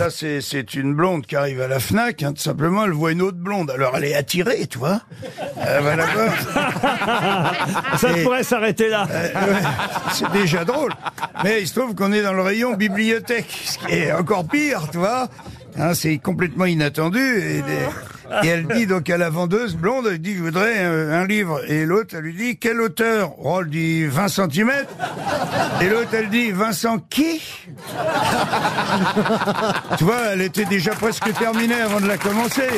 Là, c'est, une blonde qui arrive à la FNAC, hein, tout simplement, elle voit une autre blonde. Alors, elle est attirée, tu vois. Elle va la voir. Ça Et- pourrait s'arrêter là. Euh, ouais, c'est déjà drôle. Mais il se trouve qu'on est dans le rayon bibliothèque, ce qui est encore pire, tu vois. Hein, c'est complètement inattendu. Et, elle dit donc à la vendeuse blonde, elle dit, je voudrais un, un livre. Et l'autre, elle lui dit, quel auteur? Oh, elle dit 20 cm. Et l'autre, elle dit, Vincent qui? Tu vois, elle était déjà presque terminée avant de la commencer.